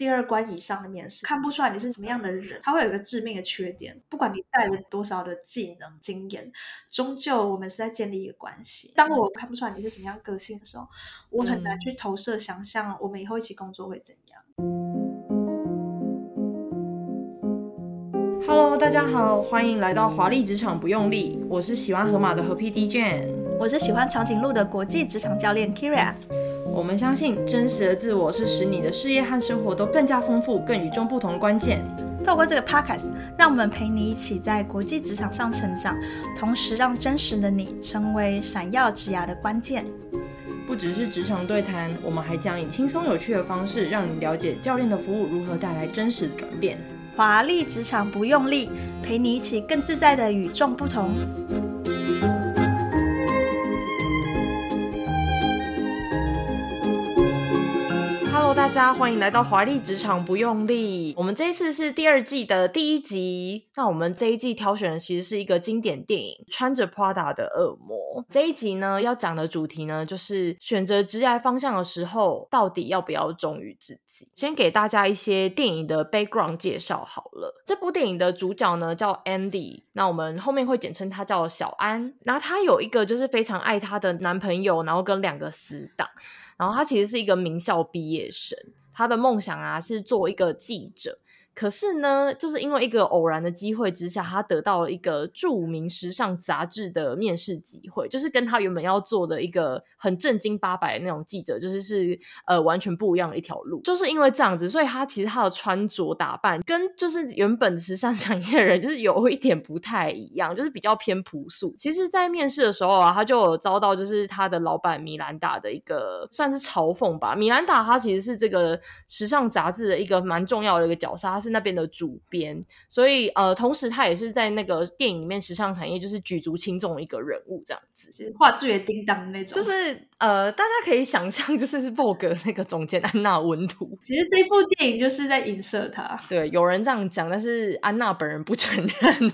第二关以上的面试，看不出来你是什么样的人，他会有一个致命的缺点。不管你带了多少的技能、经验，终究我们是在建立一个关系。当我看不出来你是什么样个性的时候，我很难去投射、想象我们以后一起工作会怎样。Hello，大家好，欢迎来到华丽职场不用力。我是喜欢河马的河 PD Jane，我是喜欢长颈鹿的国际职场教练 Kyria。我们相信，真实的自我是使你的事业和生活都更加丰富、更与众不同的关键。透过这个 podcast，让我们陪你一起在国际职场上成长，同时让真实的你成为闪耀职涯的关键。不只是职场对谈，我们还将以轻松有趣的方式，让你了解教练的服务如何带来真实的转变。华丽职场不用力，陪你一起更自在的与众不同。大家欢迎来到华丽职场不用力。我们这一次是第二季的第一集。那我们这一季挑选的其实是一个经典电影《穿着 Prada 的恶魔》。这一集呢，要讲的主题呢，就是选择职业方向的时候，到底要不要忠于自己。先给大家一些电影的 background 介绍好了。这部电影的主角呢叫 Andy，那我们后面会简称他叫小安。然后他有一个就是非常爱他的男朋友，然后跟两个死党。然后他其实是一个名校毕业生，他的梦想啊是做一个记者。可是呢，就是因为一个偶然的机会之下，他得到了一个著名时尚杂志的面试机会，就是跟他原本要做的一个很正经八百的那种记者，就是是呃完全不一样的一条路。就是因为这样子，所以他其实他的穿着打扮跟就是原本时尚产业的人就是有一点不太一样，就是比较偏朴素。其实，在面试的时候啊，他就有遭到就是他的老板米兰达的一个算是嘲讽吧。米兰达他其实是这个时尚杂志的一个蛮重要的一个角色，他是。那边的主编，所以呃，同时他也是在那个电影里面时尚产业就是举足轻重的一个人物，这样子，画质也叮当那种，就是呃，大家可以想象，就是是 Vogue 那个总监安娜文图。其实这部电影就是在影射他，对，有人这样讲，但是安娜本人不承认。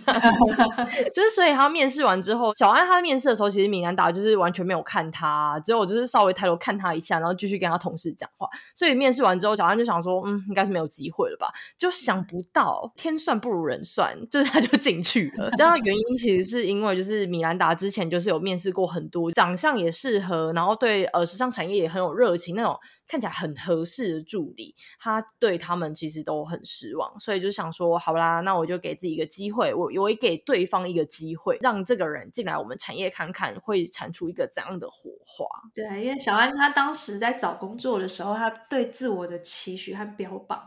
就是所以他面试完之后，小安他面试的时候，其实米兰达就是完全没有看他，只有我就是稍微抬头看他一下，然后继续跟他同事讲话。所以面试完之后，小安就想说，嗯，应该是没有机会了吧？就。想不到天算不如人算，就是他就进去了。知道原因其实是因为就是米兰达之前就是有面试过很多，长相也适合，然后对呃时尚产业也很有热情那种。看起来很合适的助理，他对他们其实都很失望，所以就想说，好啦，那我就给自己一个机会，我我也给对方一个机会，让这个人进来我们产业看看，会产出一个怎样的火花。对，因为小安他当时在找工作的时候，他对自我的期许和标榜，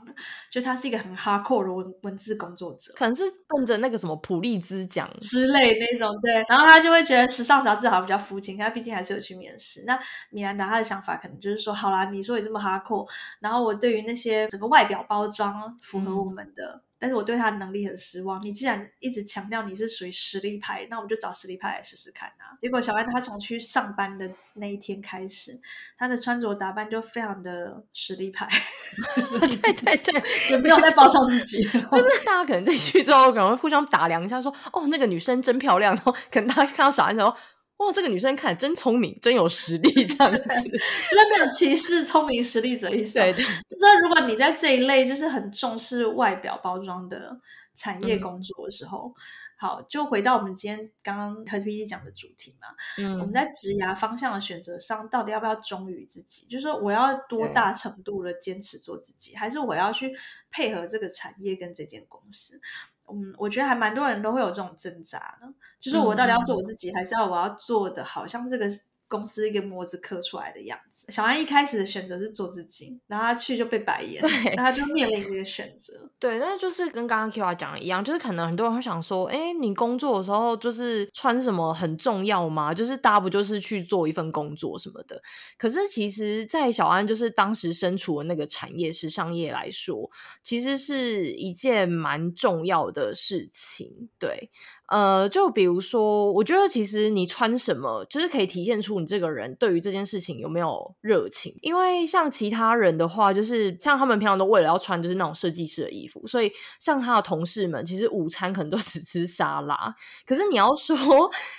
就他是一个很 hardcore 的文文字工作者，可能是奔着那个什么普利兹奖之类那种，对，然后他就会觉得时尚杂志好像比较肤浅，他毕竟还是有去面试。那米兰达他的想法可能就是说，好啦，你。所以这么哈扣，然后我对于那些整个外表包装符合我们的，嗯、但是我对他的能力很失望。你既然一直强调你是属于实力派，那我们就找实力派来试试看啊。结果小安他从去上班的那一天开始，他的穿着打扮就非常的实力派。对对对，也不用再包装自己，就 是大家可能进去之后可能会互相打量一下说，说哦那个女生真漂亮，然后可能大家看到小安之后。哇，这个女生看真聪明，真有实力，这样子 就是没有歧视聪明实力者意思。对对，就是如果你在这一类就是很重视外表包装的产业工作的时候，嗯、好，就回到我们今天刚刚和 PD 讲的主题嘛。嗯，我们在职涯方向的选择上，到底要不要忠于自己？就是说，我要多大程度的坚持做自己，还是我要去配合这个产业跟这间公司？嗯，我觉得还蛮多人都会有这种挣扎的，就是我到底要做我自己，嗯、还是要我要做的好像这个公司一个模子刻出来的样子。小安一开始的选择是做自己，然后他去就被白眼，然后他就面临这个选择。对，那就是跟刚刚 Kyria 讲的一样，就是可能很多人会想说，哎，你工作的时候就是穿什么很重要吗？就是大家不就是去做一份工作什么的？可是其实，在小安就是当时身处的那个产业时尚业来说，其实是一件蛮重要的事情。对。呃，就比如说，我觉得其实你穿什么，就是可以体现出你这个人对于这件事情有没有热情。因为像其他人的话，就是像他们平常都为了要穿就是那种设计师的衣服，所以像他的同事们，其实午餐可能都 只吃沙拉。可是你要说，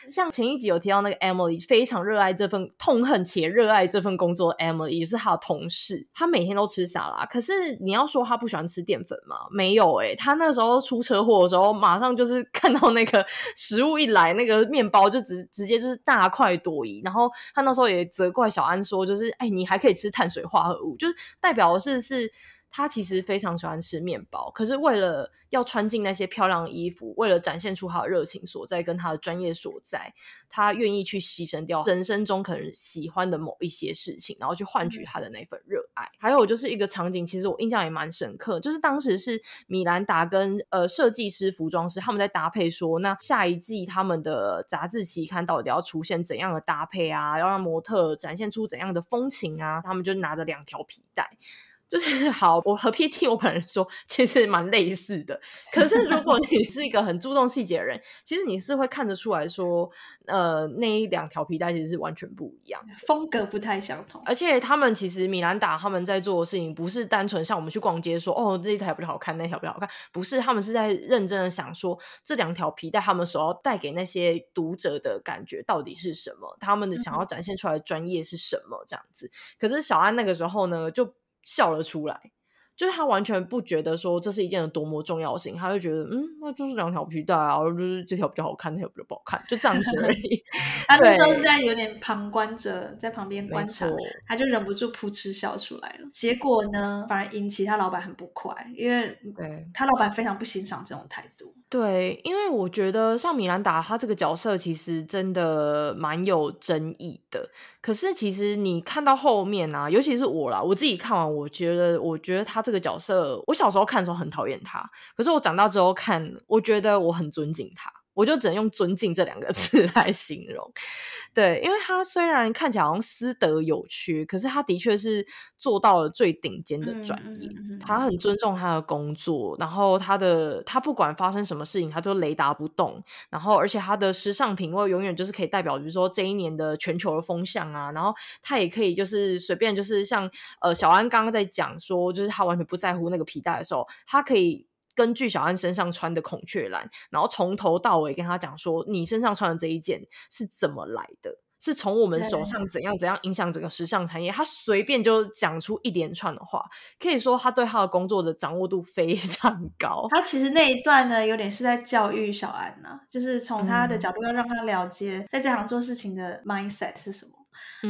像前一集有提到那个 Emily 非常热爱这份，痛恨且热爱这份工作 Emily 也是他的同事，他每天都吃沙拉。可是你要说他不喜欢吃淀粉吗？没有诶、他那时候出车祸的时候，马上就是看到那个食物一来，那个面包就直直接就是大快朵颐。然后他那时候也责怪小安说，就是哎，你还可以吃碳水化合物，就是代表的是是。他其实非常喜欢吃面包，可是为了要穿进那些漂亮的衣服，为了展现出他的热情所在跟他的专业所在，他愿意去牺牲掉人生中可能喜欢的某一些事情，然后去换取他的那份热爱。嗯、还有就是一个场景，其实我印象也蛮深刻，就是当时是米兰达跟呃设计师、服装师他们在搭配说，说那下一季他们的杂志期刊到底要出现怎样的搭配啊？要让模特展现出怎样的风情啊？他们就拿着两条皮带。就是好，我和 PT 我本人说，其实蛮类似的。可是如果你是一个很注重细节的人，其实你是会看得出来说，呃，那一两条皮带其实是完全不一样，风格不太相同。而且他们其实米兰达他们在做的事情，不是单纯像我们去逛街说，哦，这一条比较好看，那条比较好看，不是，他们是在认真的想说，这两条皮带他们所要带给那些读者的感觉到底是什么，他们的想要展现出来的专业是什么这样子。可是小安那个时候呢，就。笑了出来，就是他完全不觉得说这是一件多么重要性，他就觉得嗯，那就是两条皮带啊，就是这条比较好看，那条比较不好看，就这样子而已。他那时候是在有点旁观者，在旁边观察，他就忍不住噗嗤笑出来了。结果呢，反而引起他老板很不快，因为他老板非常不欣赏这种态度。对，因为我觉得像米兰达他这个角色其实真的蛮有争议的。可是其实你看到后面啊，尤其是我啦，我自己看完，我觉得，我觉得他这个角色，我小时候看的时候很讨厌他，可是我长大之后看，我觉得我很尊敬他。我就只能用“尊敬”这两个字 来形容，对，因为他虽然看起来好像私德有缺，可是他的确是做到了最顶尖的专业。他很尊重他的工作，然后他的他不管发生什么事情，他都雷打不动。然后，而且他的时尚品味永远就是可以代表，比如说这一年的全球的风向啊。然后他也可以就是随便就是像呃小安刚刚在讲说，就是他完全不在乎那个皮带的时候，他可以。根据小安身上穿的孔雀蓝，然后从头到尾跟他讲说，你身上穿的这一件是怎么来的？是从我们手上怎样怎样影响整个时尚产业？他随便就讲出一连串的话，可以说他对他的工作的掌握度非常高。他其实那一段呢，有点是在教育小安呢，就是从他的角度要让他了解，在这行做事情的 mindset 是什么。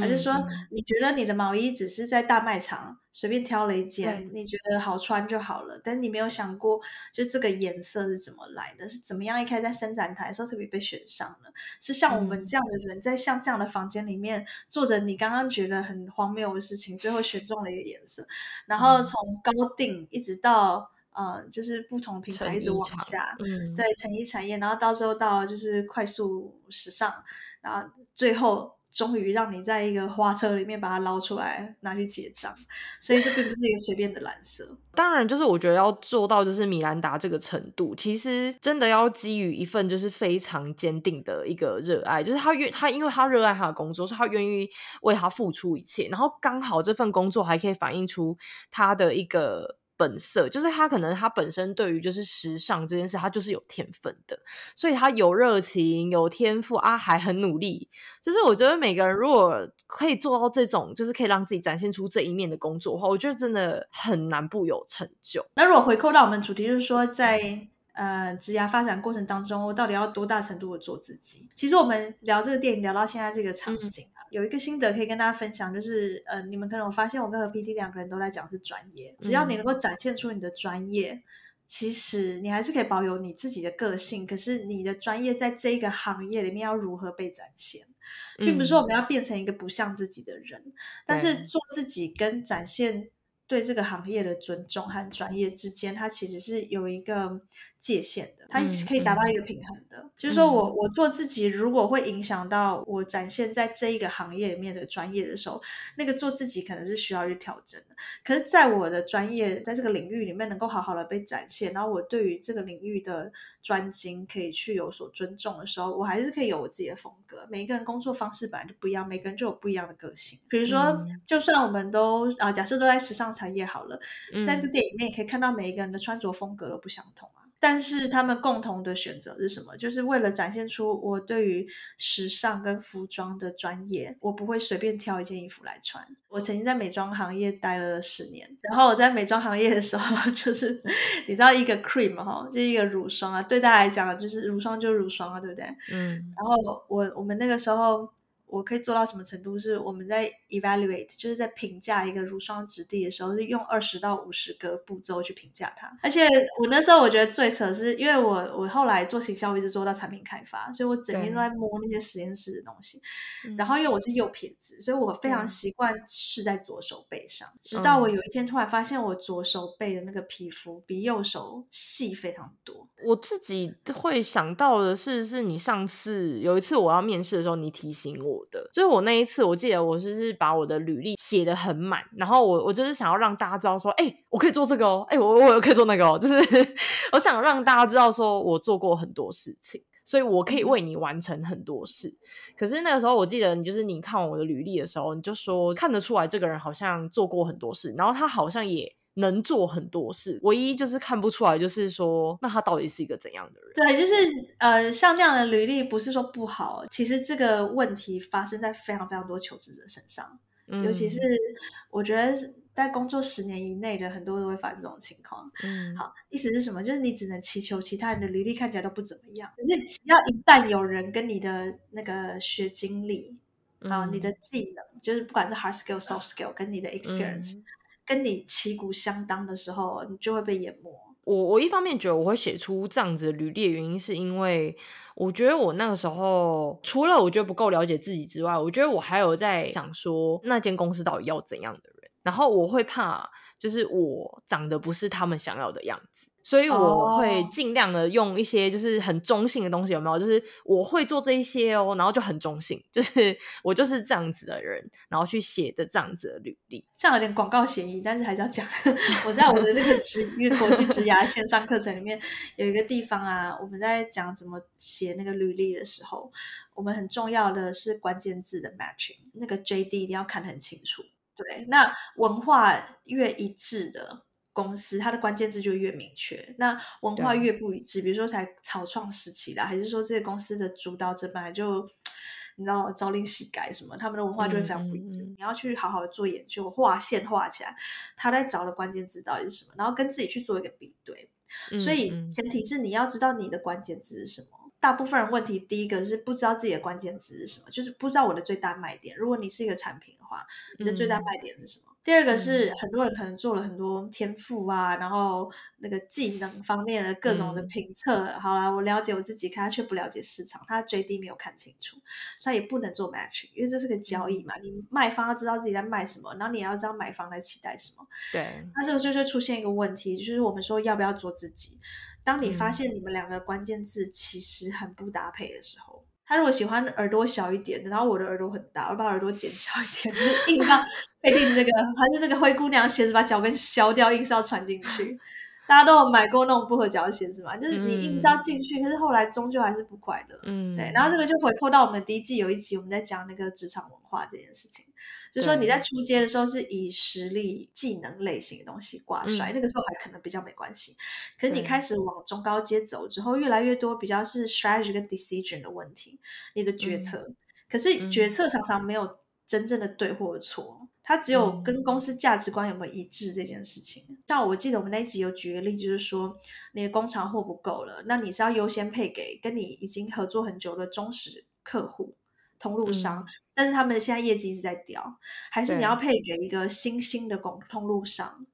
还是说，你觉得你的毛衣只是在大卖场随便挑了一件，你觉得好穿就好了，但你没有想过，就这个颜色是怎么来的，是怎么样一开始在伸展台的时候特别被选上的？是像我们这样的人，在像这样的房间里面做着你刚刚觉得很荒谬的事情，最后选中了一个颜色，然后从高定一直到呃，就是不同品牌一直往下，嗯，对，成衣产业，然后到最后到就是快速时尚，然后最后。终于让你在一个花车里面把它捞出来拿去结账，所以这并不是一个随便的蓝色。当然，就是我觉得要做到就是米兰达这个程度，其实真的要基于一份就是非常坚定的一个热爱，就是他愿他因为他热爱他的工作，所以他愿意为他付出一切，然后刚好这份工作还可以反映出他的一个。本色就是他，可能他本身对于就是时尚这件事，他就是有天分的，所以他有热情、有天赋啊，还很努力。就是我觉得每个人如果可以做到这种，就是可以让自己展现出这一面的工作的话，我觉得真的很难不有成就。那如果回扣到我们主题，就是说在呃职涯发展过程当中，我到底要多大程度的做自己？其实我们聊这个电影聊到现在这个场景。嗯有一个心得可以跟大家分享，就是呃，你们可能我发现我跟和 PD 两个人都在讲是专业，只要你能够展现出你的专业，嗯、其实你还是可以保有你自己的个性。可是你的专业在这个行业里面要如何被展现，并不是说我们要变成一个不像自己的人，嗯、但是做自己跟展现对这个行业的尊重和专业之间，它其实是有一个界限的。它可以达到一个平衡的。嗯、就是说我我做自己，如果会影响到我展现在这一个行业里面的专业的时候，那个做自己可能是需要去调整的。可是，在我的专业在这个领域里面能够好好的被展现，然后我对于这个领域的专精可以去有所尊重的时候，我还是可以有我自己的风格。每一个人工作方式本来就不一样，每个人就有不一样的个性。比如说，嗯、就算我们都啊，假设都在时尚产业好了，在这个店里面也可以看到每一个人的穿着风格都不相同啊。但是他们共同的选择是什么？就是为了展现出我对于时尚跟服装的专业，我不会随便挑一件衣服来穿。我曾经在美妆行业待了十年，然后我在美妆行业的时候，就是 你知道一个 cream 哈，就一个乳霜啊，对大家来讲就是乳霜就是乳霜啊，对不对？嗯。然后我我们那个时候。我可以做到什么程度？是我们在 evaluate，就是在评价一个乳霜质地的时候，是用二十到五十个步骤去评价它。而且我那时候我觉得最扯的是，因为我我后来做行销，我一直做到产品开发，所以我整天都在摸那些实验室的东西。然后因为我是右撇子，所以我非常习惯试在左手背上。嗯、直到我有一天突然发现，我左手背的那个皮肤比右手细非常多。我自己会想到的是，是你上次有一次我要面试的时候，你提醒我。的，就是我那一次，我记得我就是把我的履历写得很满，然后我我就是想要让大家知道说，哎、欸，我可以做这个哦，哎、欸，我我可以做那个哦，就是我想让大家知道说我做过很多事情，所以我可以为你完成很多事。嗯、可是那个时候，我记得你就是你看完我的履历的时候，你就说看得出来这个人好像做过很多事，然后他好像也。能做很多事，唯一就是看不出来，就是说，那他到底是一个怎样的人？对，就是呃，像这样的履历不是说不好，其实这个问题发生在非常非常多求职者身上，嗯、尤其是我觉得在工作十年以内的很多都会发生这种情况。嗯，好，意思是什么？就是你只能祈求其他人的履历看起来都不怎么样，可是只要一旦有人跟你的那个学经历啊，嗯、你的技能，就是不管是 hard skill、soft skill，跟你的 experience。嗯跟你旗鼓相当的时候，你就会被淹没。我我一方面觉得我会写出这样子的履历的原因，是因为我觉得我那个时候除了我觉得不够了解自己之外，我觉得我还有在想说那间公司到底要怎样的人，然后我会怕就是我长得不是他们想要的样子。所以我会尽量的用一些就是很中性的东西，有没有？就是我会做这一些哦，然后就很中性，就是我就是这样子的人，然后去写的这样子的履历，这样有点广告嫌疑，但是还是要讲。我在我的那个职一个国际职涯线上课程里面有一个地方啊，我们在讲怎么写那个履历的时候，我们很重要的是关键字的 matching，那个 JD 一定要看得很清楚。对，那文化越一致的。公司它的关键字就越明确，那文化越不一致，比如说才草创时期啦，还是说这个公司的主导者本来就你知道朝令夕改什么，他们的文化就会非常不一致。你要去好好的做研究，画线画起来，他在找的关键字到底是什么，然后跟自己去做一个比对。嗯、所以前提是你要知道你的关键字是什么。大部分人问题第一个是不知道自己的关键字是什么，就是不知道我的最大卖点。如果你是一个产品的话，你的最大卖点是什么？嗯第二个是很多人可能做了很多天赋啊，嗯、然后那个技能方面的各种的评测。嗯、好啦，我了解我自己，可他却不了解市场，他 JD 没有看清楚，所以也不能做 matching，因为这是个交易嘛。嗯、你卖方要知道自己在卖什么，然后你也要知道买方在期待什么。对，那这个就会出现一个问题，就是我们说要不要做自己？当你发现你们两个关键字其实很不搭配的时候。他如果喜欢耳朵小一点的，然后我的耳朵很大，我把耳朵剪小一点，就是硬要 配定那个，还是那个灰姑娘鞋子把脚跟削掉，硬是要穿进去。大家都有买过那种不合脚的鞋子嘛？就是你硬是要进去，嗯、可是后来终究还是不快乐。嗯，对。然后这个就回扣到我们第一季有一集我们在讲那个职场文化这件事情。就是说你在出街的时候是以实力、技能类型的东西挂帅，嗯、那个时候还可能比较没关系。可是你开始往中高阶走之后，越来越多比较是 strategy 跟 decision 的问题，你的决策。嗯、可是决策常常没有真正的对或错，它只有跟公司价值观有没有一致这件事情。像我记得我们那一集有举个例子，就是说你的工厂货不够了，那你是要优先配给跟你已经合作很久的忠实客户。通路商，嗯、但是他们现在业绩一直在掉，还是你要配给一个新兴的公通路商？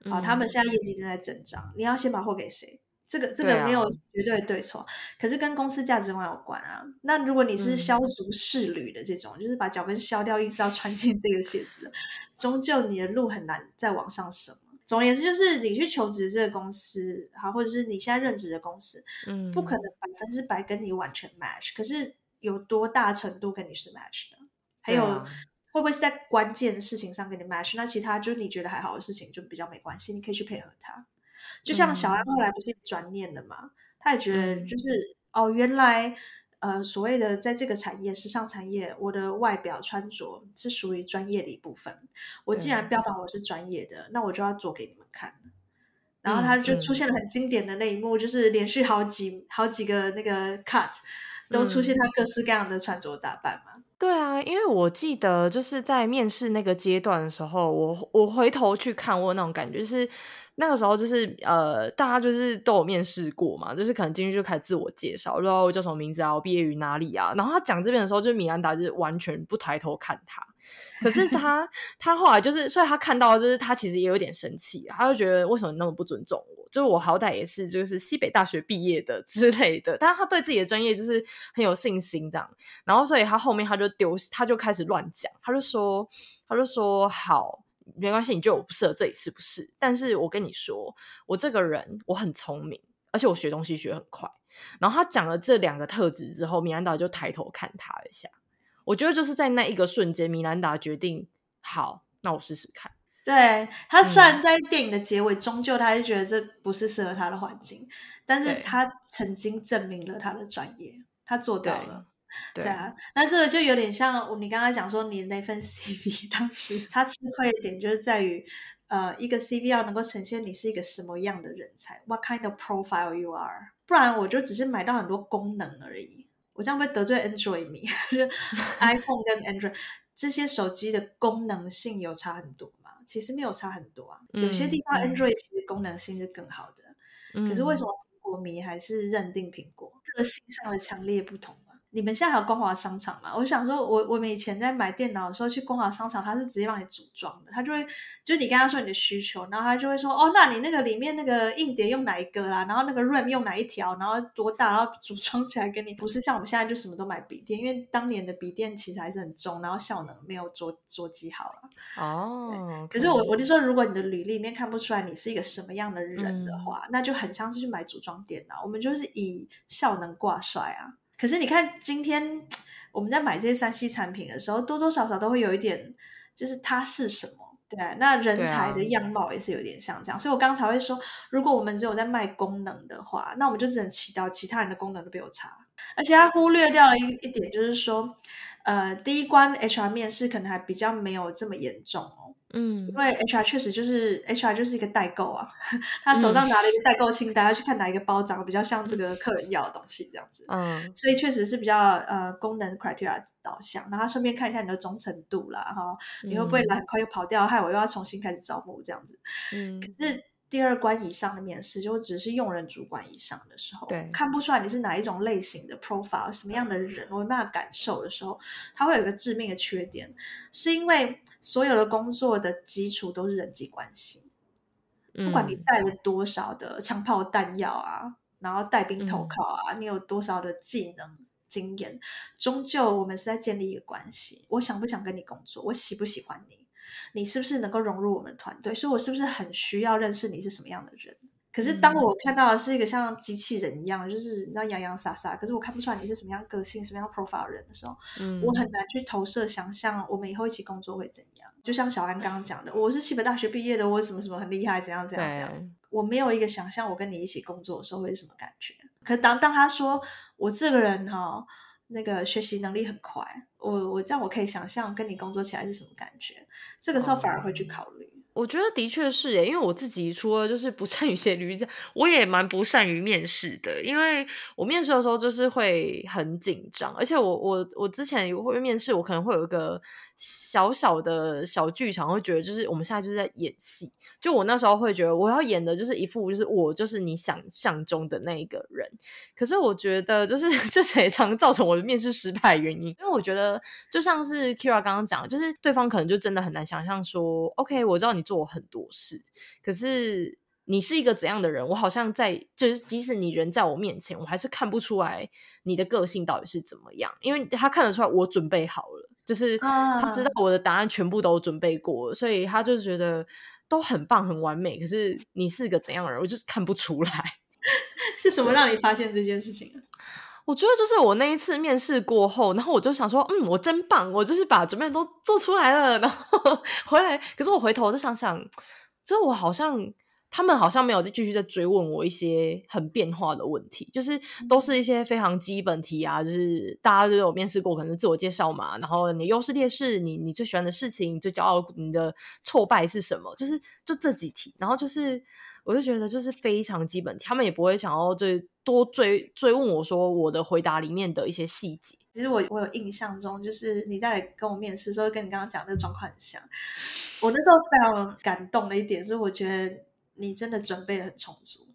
对好，他们现在业绩正在增长，嗯、你要先把货给谁？这个这个没有绝对对错，啊、可是跟公司价值观有关啊。那如果你是削足适履的这种，嗯、就是把脚跟削掉，硬是要穿进这个鞋子，终究你的路很难再往上升。总而言之，就是你去求职这个公司，好，或者是你现在任职的公司，嗯，不可能百分之百跟你完全 match，可是有多大程度跟你是 match 的？还有、啊、会不会是在关键的事情上跟你 match？那其他就是你觉得还好的事情就比较没关系，你可以去配合他。就像小安后来不是转念了嘛、嗯，他也觉得就是、嗯、哦，原来。呃，所谓的在这个产业，时尚产业，我的外表穿着是属于专业的一部分。我既然标榜我是专业的，那我就要做给你们看。然后他就出现了很经典的那一幕，嗯、就是连续好几好几个那个 cut 都出现他各式各样的穿着打扮嘛。对啊，因为我记得就是在面试那个阶段的时候，我我回头去看，我那种感觉、就是。那个时候就是呃，大家就是都有面试过嘛，就是可能进去就开始自我介绍，然后我叫什么名字啊，我毕业于哪里啊。然后他讲这边的时候，就是米兰达就是完全不抬头看他。可是他 他后来就是，所以他看到就是他其实也有点生气，他就觉得为什么那么不尊重我？就是我好歹也是就是西北大学毕业的 之类的，但是他对自己的专业就是很有信心这样。然后所以他后面他就丢，他就开始乱讲，他就说他就说好。没关系，你觉得我不适合这里是不是？但是我跟你说，我这个人我很聪明，而且我学东西学很快。然后他讲了这两个特质之后，米兰达就抬头看他一下。我觉得就是在那一个瞬间，米兰达决定，好，那我试试看。对，他虽然在电影的结尾，终究他还是觉得这不是适合他的环境，但是他曾经证明了他的专业，他做到了。对，啊，那这个就有点像我你刚刚讲说你那份 CV，当时他吃亏的点就是在于，呃，一个 CV 要能够呈现你是一个什么样的人才，What kind of profile you are？不然我就只是买到很多功能而已，我这样会得罪 Android 迷，就是 iPhone 跟 Android 这些手机的功能性有差很多吗？其实没有差很多啊，有些地方 Android 其实功能性是更好的，嗯、可是为什么苹果迷还是认定苹果？个性上的强烈不同。你们现在还有光华商场吗？我想说我，我我们以前在买电脑的时候去光华商场，他是直接帮你组装的，他就会就是你跟他说你的需求，然后他就会说哦，那你那个里面那个硬碟用哪一个啦？然后那个 RAM 用哪一条？然后多大？然后组装起来给你。不是像我们现在就什么都买笔电，因为当年的笔电其实还是很重，然后效能没有桌桌机好了。哦、oh, okay.，可是我我就说，如果你的履历里面看不出来你是一个什么样的人的话，嗯、那就很像是去买组装电脑。我们就是以效能挂帅啊。可是你看，今天我们在买这些三 C 产品的时候，多多少少都会有一点，就是它是什么？对，那人才的样貌也是有点像这样。啊、所以我刚才会说，如果我们只有在卖功能的话，那我们就只能祈祷其他人的功能都比我差。而且他忽略掉了一一点，就是说，呃，第一关 HR 面试可能还比较没有这么严重哦。嗯，因为 HR 确实就是 HR 就是一个代购啊，他手上拿了一个代购清单，要、嗯、去看哪一个包长得比较像这个客人要的东西这样子。嗯，所以确实是比较呃功能 criteria 导向，然后他顺便看一下你的忠诚度啦，哈，你会不会来很快又跑掉，害我又要重新开始招募这样子。嗯，可是。第二关以上的面试，就只是用人主管以上的时候，对，看不出来你是哪一种类型的 profile，什么样的人，我没办法感受的时候，他会有一个致命的缺点，是因为所有的工作的基础都是人际关系，不管你带了多少的枪炮弹药啊，然后带兵投靠啊，你有多少的技能经验，终究我们是在建立一个关系，我想不想跟你工作，我喜不喜欢你。你是不是能够融入我们的团队？所以我是不是很需要认识你是什么样的人？可是当我看到的是一个像机器人一样，就是你知道洋洋洒洒，可是我看不出来你是什么样个性、什么样 profile 人的时候，嗯，我很难去投射想象我们以后一起工作会怎样。就像小安刚刚讲的，我是西北大学毕业的，我什么什么很厉害，怎样怎样怎样，我没有一个想象我跟你一起工作的时候会是什么感觉。可当当他说我这个人哈、哦。那个学习能力很快，我我这样我可以想象跟你工作起来是什么感觉，这个时候反而会去考虑。嗯、我觉得的确是耶，因为我自己除了就是不善于写履历，我也蛮不善于面试的，因为我面试的时候就是会很紧张，而且我我我之前会面试，我可能会有一个。小小的小剧场会觉得，就是我们现在就是在演戏。就我那时候会觉得，我要演的就是一副就是我就是你想象中的那一个人。可是我觉得，就是 这也常造成我的面试失败原因。因为我觉得，就像是 Kira 刚刚讲，就是对方可能就真的很难想象说，OK，我知道你做很多事，可是你是一个怎样的人？我好像在就是，即使你人在我面前，我还是看不出来你的个性到底是怎么样，因为他看得出来我准备好了。就是他知道我的答案全部都准备过，所以他就觉得都很棒、很完美，可是你是个怎样的人，我就是看不出来。是什么让你发现这件事情？我觉得就是我那一次面试过后，然后我就想说，嗯，我真棒，我就是把准备都做出来了，然后 回来。可是我回头我就想想，这我好像他们好像没有再继续在追问我一些很变化的问题，就是都是一些非常基本题啊，就是大家都有面试过，可能自我介绍嘛，然后你优势劣势，你你最喜欢的事情，你最骄傲，你的挫败是什么？就是就这几题，然后就是。我就觉得就是非常基本，他们也不会想要追多追追问我说我的回答里面的一些细节。其实我我有印象中，就是你在跟我面试的时候，跟你刚刚讲的那个状况很像。我那时候非常感动的一点是，我觉得你真的准备的很充足，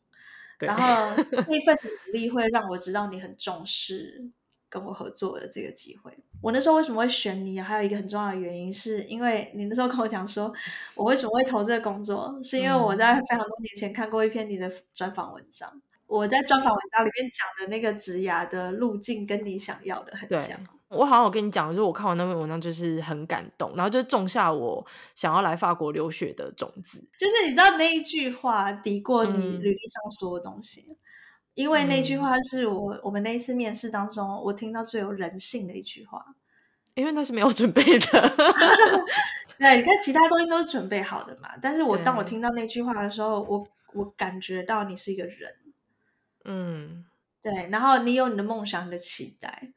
然后那份努力会让我知道你很重视跟我合作的这个机会。我那时候为什么会选你？还有一个很重要的原因，是因为你那时候跟我讲说，我为什么会投这个工作，是因为我在非常多年前看过一篇你的专访文章。我在专访文章里面讲的那个职涯的路径，跟你想要的很像。我好像有跟你讲，就是我看完那篇文章，就是很感动，然后就种下我想要来法国留学的种子。就是你知道那一句话抵过你履历上所有东西。嗯因为那句话是我、嗯、我们那一次面试当中，我听到最有人性的一句话。因为那是没有准备的，对，你看其他东西都是准备好的嘛。但是我当我听到那句话的时候，我我感觉到你是一个人，嗯，对。然后你有你的梦想，你的期待，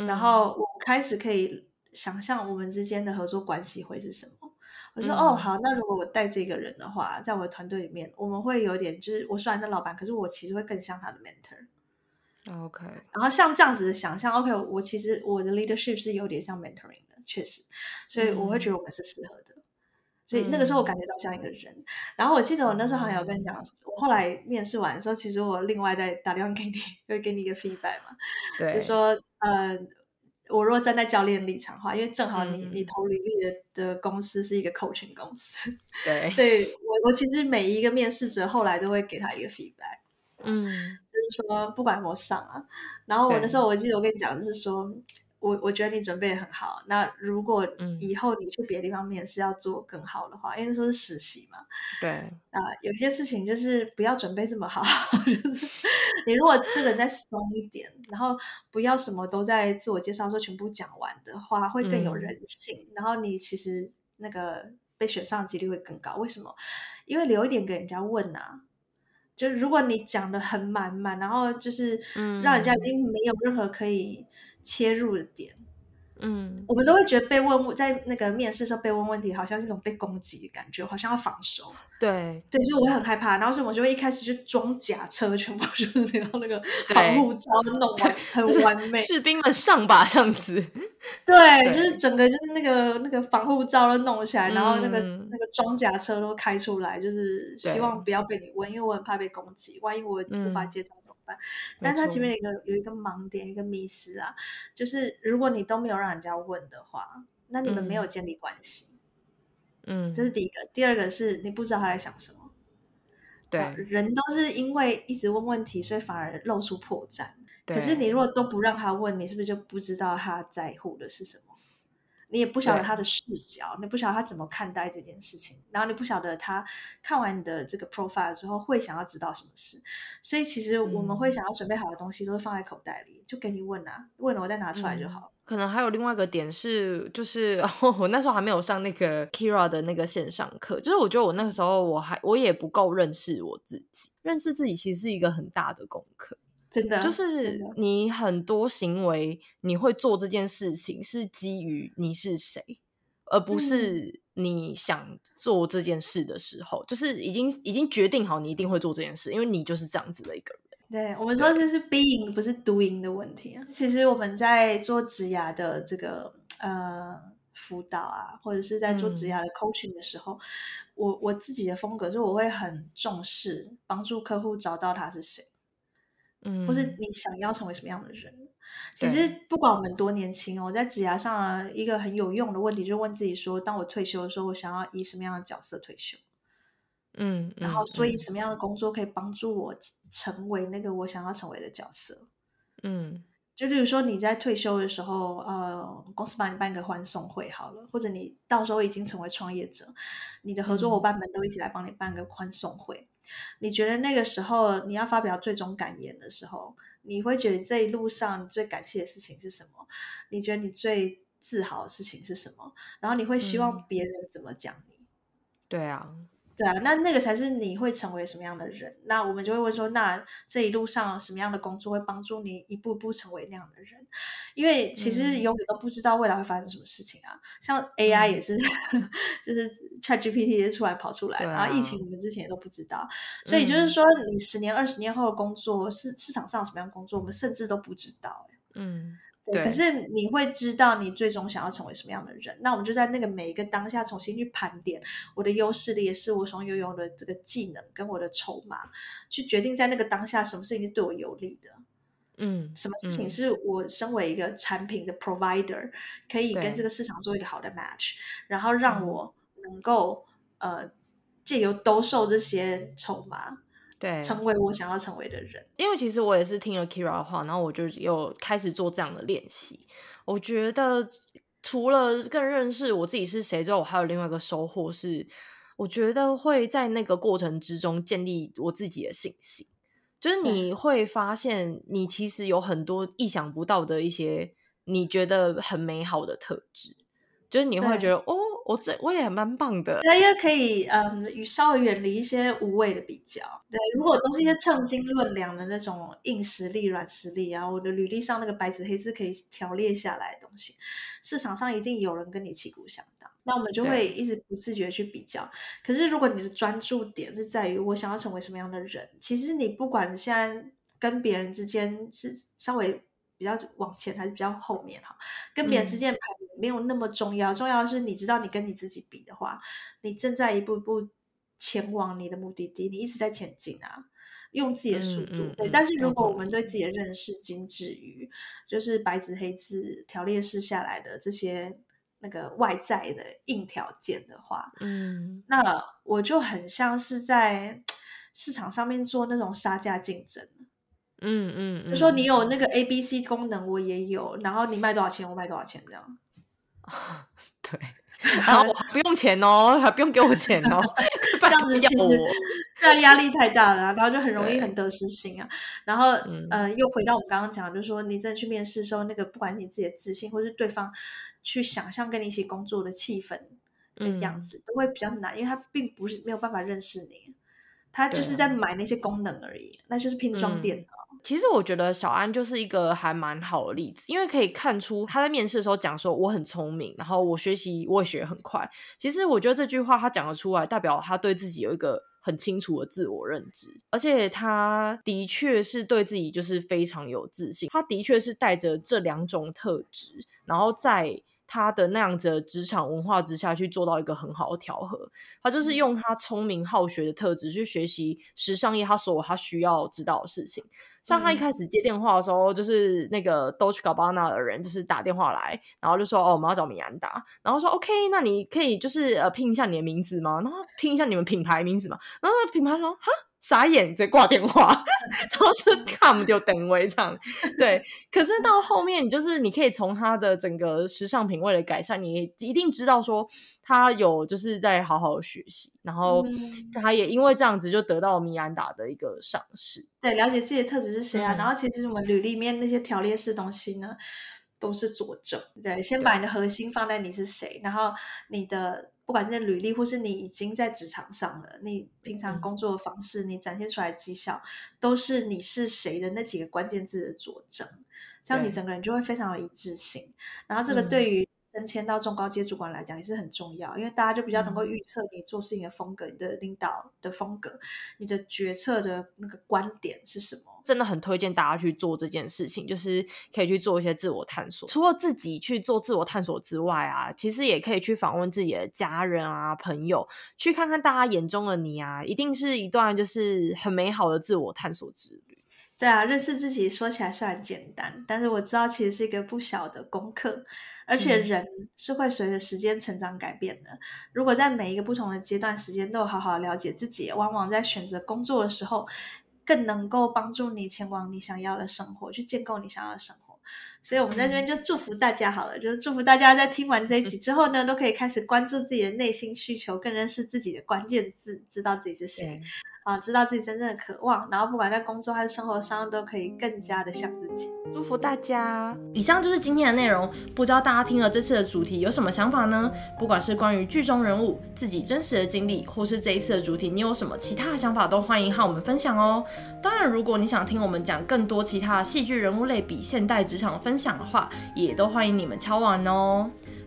嗯、然后我开始可以想象我们之间的合作关系会是什么。我说、嗯、哦好，那如果我带这个人的话，在我的团队里面，我们会有点就是我虽然是老板，可是我其实会更像他的 mentor。OK，然后像这样子的想象，OK，我其实我的 leadership 是有点像 mentoring 的，确实，所以我会觉得我们是适合的。嗯、所以那个时候我感觉到像一个人。嗯、然后我记得我那时候好像有跟你讲，我后来面试完的时候，其实我另外再打电话给你，会给你一个 feedback 嘛，对，就说呃。我如果站在教练立场的话，因为正好你、嗯、你投履历的的公司是一个 coaching 公司，对，所以我我其实每一个面试者后来都会给他一个 feedback，嗯，就是说不管我上啊，然后我那时候我记得我跟你讲的是说。我我觉得你准备很好。那如果以后你去别的地方面试要做更好的话，嗯、因为那时候是实习嘛。对。啊、呃，有一件事情就是不要准备这么好。就是你如果这个人再松一点，然后不要什么都在自我介绍的时候全部讲完的话，会更有人性。嗯、然后你其实那个被选上的几率会更高。为什么？因为留一点给人家问啊。就是如果你讲的很满满，然后就是让人家已经没有任何可以。切入的点，嗯，我们都会觉得被问在那个面试的时候被问问题，好像是一种被攻击的感觉，好像要防守。对，对，所以我会很害怕。然后所以我就会一开始就装甲车，全部就是 然后那个防护罩弄完，很完美。士兵们上吧，这样子。对，就是整个就是那个那个防护罩都弄起来，然后那个那个装甲车都开出来，就是希望不要被你问，因为我很怕被攻击，万一我无法接招。但他前面有一个有一个盲点，一个迷失啊，就是如果你都没有让人家问的话，那你们没有建立关系。嗯，这是第一个。第二个是你不知道他在想什么。对，人都是因为一直问问题，所以反而露出破绽。可是你如果都不让他问，你是不是就不知道他在乎的是什么？你也不晓得他的视角，你不晓得他怎么看待这件事情，然后你不晓得他看完你的这个 profile 之后会想要知道什么事，所以其实我们会想要准备好的东西都是放在口袋里，嗯、就给你问啊，问了我再拿出来就好。可能还有另外一个点是，就是、哦、我那时候还没有上那个 Kira 的那个线上课，就是我觉得我那个时候我还我也不够认识我自己，认识自己其实是一个很大的功课。真的，就是你很多行为，你会做这件事情是基于你是谁，而不是你想做这件事的时候，嗯、就是已经已经决定好你一定会做这件事，因为你就是这样子的一个人。对，我们说这是 being 不是 doing 的问题啊。其实我们在做职涯的这个呃辅导啊，或者是在做职涯的 coaching 的时候，嗯、我我自己的风格就是我会很重视帮助客户找到他是谁。嗯，或是你想要成为什么样的人？其实不管我们多年轻哦，在职涯上啊，一个很有用的问题，就问自己说：当我退休的时候，我想要以什么样的角色退休？嗯，嗯，然后所以什么样的工作可以帮助我成为那个我想要成为的角色？嗯，就例如说你在退休的时候，呃，公司帮你办个欢送会好了，或者你到时候已经成为创业者，你的合作伙伴们都一起来帮你办个欢送会。嗯、你觉得那个时候你要发表最终感言的时候，你会觉得这一路上你最感谢的事情是什么？你觉得你最自豪的事情是什么？然后你会希望别人怎么讲你？嗯、对啊。对啊，那那个才是你会成为什么样的人。那我们就会问说，那这一路上什么样的工作会帮助你一步步成为那样的人？因为其实永远都不知道未来会发生什么事情啊。嗯、像 AI 也是，嗯、就是 ChatGPT 也突然跑出来，啊、然后疫情我们之前也都不知道，所以就是说，你十年、二十年后的工作市市场上什么样的工作，我们甚至都不知道。嗯。对，可是你会知道你最终想要成为什么样的人。那我们就在那个每一个当下重新去盘点我的优势劣势，我所拥有的这个技能跟我的筹码，去决定在那个当下什么事情是对我有利的。嗯，什么事情是我身为一个产品的 provider 可以跟这个市场做一个好的 match，然后让我能够呃借由兜售这些筹码。对，成为我想要成为的人。因为其实我也是听了 Keira 的话，然后我就有开始做这样的练习。我觉得除了更认识我自己是谁之后，我还有另外一个收获是，我觉得会在那个过程之中建立我自己的信心。就是你会发现，你其实有很多意想不到的一些你觉得很美好的特质，就是你会觉得哦。我这我也蛮棒的，对，也可以嗯，与稍微远离一些无谓的比较。对，如果都是一些称斤论两的那种硬实力、软实力啊，我的履历上那个白纸黑字可以条列下来的东西，市场上一定有人跟你旗鼓相当，那我们就会一直不自觉去比较。可是如果你的专注点是在于我想要成为什么样的人，其实你不管现在跟别人之间是稍微比较往前还是比较后面哈，跟别人之间排名没有那么重要，重要的是你知道你跟你自己比的话，你正在一步步前往你的目的地，你一直在前进啊，用自己的速度。嗯嗯、对，但是如果我们对自己的认识仅止于就是白纸黑字条列式下来的这些那个外在的硬条件的话，嗯，那我就很像是在市场上面做那种杀价竞争。嗯嗯，就说你有那个 A B C 功能，我也有，然后你卖多少钱，我卖多少钱，这样。对，然后我不用钱哦，还不用给我钱哦，这样子其实对压力太大了，然后就很容易很得失心啊。然后、嗯、呃，又回到我们刚刚讲，就是说你真的去面试的时候，那个不管你自己的自信，或是对方去想象跟你一起工作的气氛的样子，嗯、都会比较难，因为他并不是没有办法认识你，他就是在买那些功能而已，那就是拼装电脑。嗯其实我觉得小安就是一个还蛮好的例子，因为可以看出他在面试的时候讲说我很聪明，然后我学习我也学很快。其实我觉得这句话他讲得出来，代表他对自己有一个很清楚的自我认知，而且他的确是对自己就是非常有自信。他的确是带着这两种特质，然后在他的那样子的职场文化之下去做到一个很好的调和。他就是用他聪明好学的特质去学习时尚业他所有他需要知道的事情。像他一开始接电话的时候，嗯、就是那个 Dolce Gabbana 的人，就是打电话来，然后就说：“哦，我们要找米兰达。”然后说：“OK，那你可以就是呃拼一下你的名字吗？然后拼一下你们品牌名字嘛？”然后品牌说：“哈。”傻眼，直接挂电话，然后就看不就等位唱。对，可是到后面，就是你可以从他的整个时尚品味的改善，你一定知道说他有就是在好好的学习，然后他也因为这样子就得到米兰达的一个赏识。对，了解自己的特质是谁啊？嗯、然后其实我们履历面那些条列式东西呢，都是佐证。对，先把你的核心放在你是谁，然后你的。不管是履历，或是你已经在职场上了，你平常工作的方式，嗯、你展现出来的绩效，都是你是谁的那几个关键字的佐证，这样你整个人就会非常有一致性。然后这个对于升迁到中高阶主管来讲也是很重要，因为大家就比较能够预测你做事情的风格、嗯、你的领导的风格、你的决策的那个观点是什么。真的很推荐大家去做这件事情，就是可以去做一些自我探索。除了自己去做自我探索之外啊，其实也可以去访问自己的家人啊、朋友，去看看大家眼中的你啊，一定是一段就是很美好的自我探索之旅。对啊，认识自己说起来是很简单，但是我知道其实是一个不小的功课，而且人是会随着时间成长改变的。嗯、如果在每一个不同的阶段时间都有好好了解自己，往往在选择工作的时候，更能够帮助你前往你想要的生活，去建构你想要的生活。所以我们在这边就祝福大家好了，就是祝福大家在听完这一集之后呢，都可以开始关注自己的内心需求，更认识自己的关键字，知道自己是谁。啊，知道自己真正的渴望，然后不管在工作还是生活上，都可以更加的像自己。祝福大家！以上就是今天的内容，不知道大家听了这次的主题有什么想法呢？不管是关于剧中人物、自己真实的经历，或是这一次的主题，你有什么其他的想法，都欢迎和我们分享哦。当然，如果你想听我们讲更多其他的戏剧人物类比现代职场分享的话，也都欢迎你们敲完哦。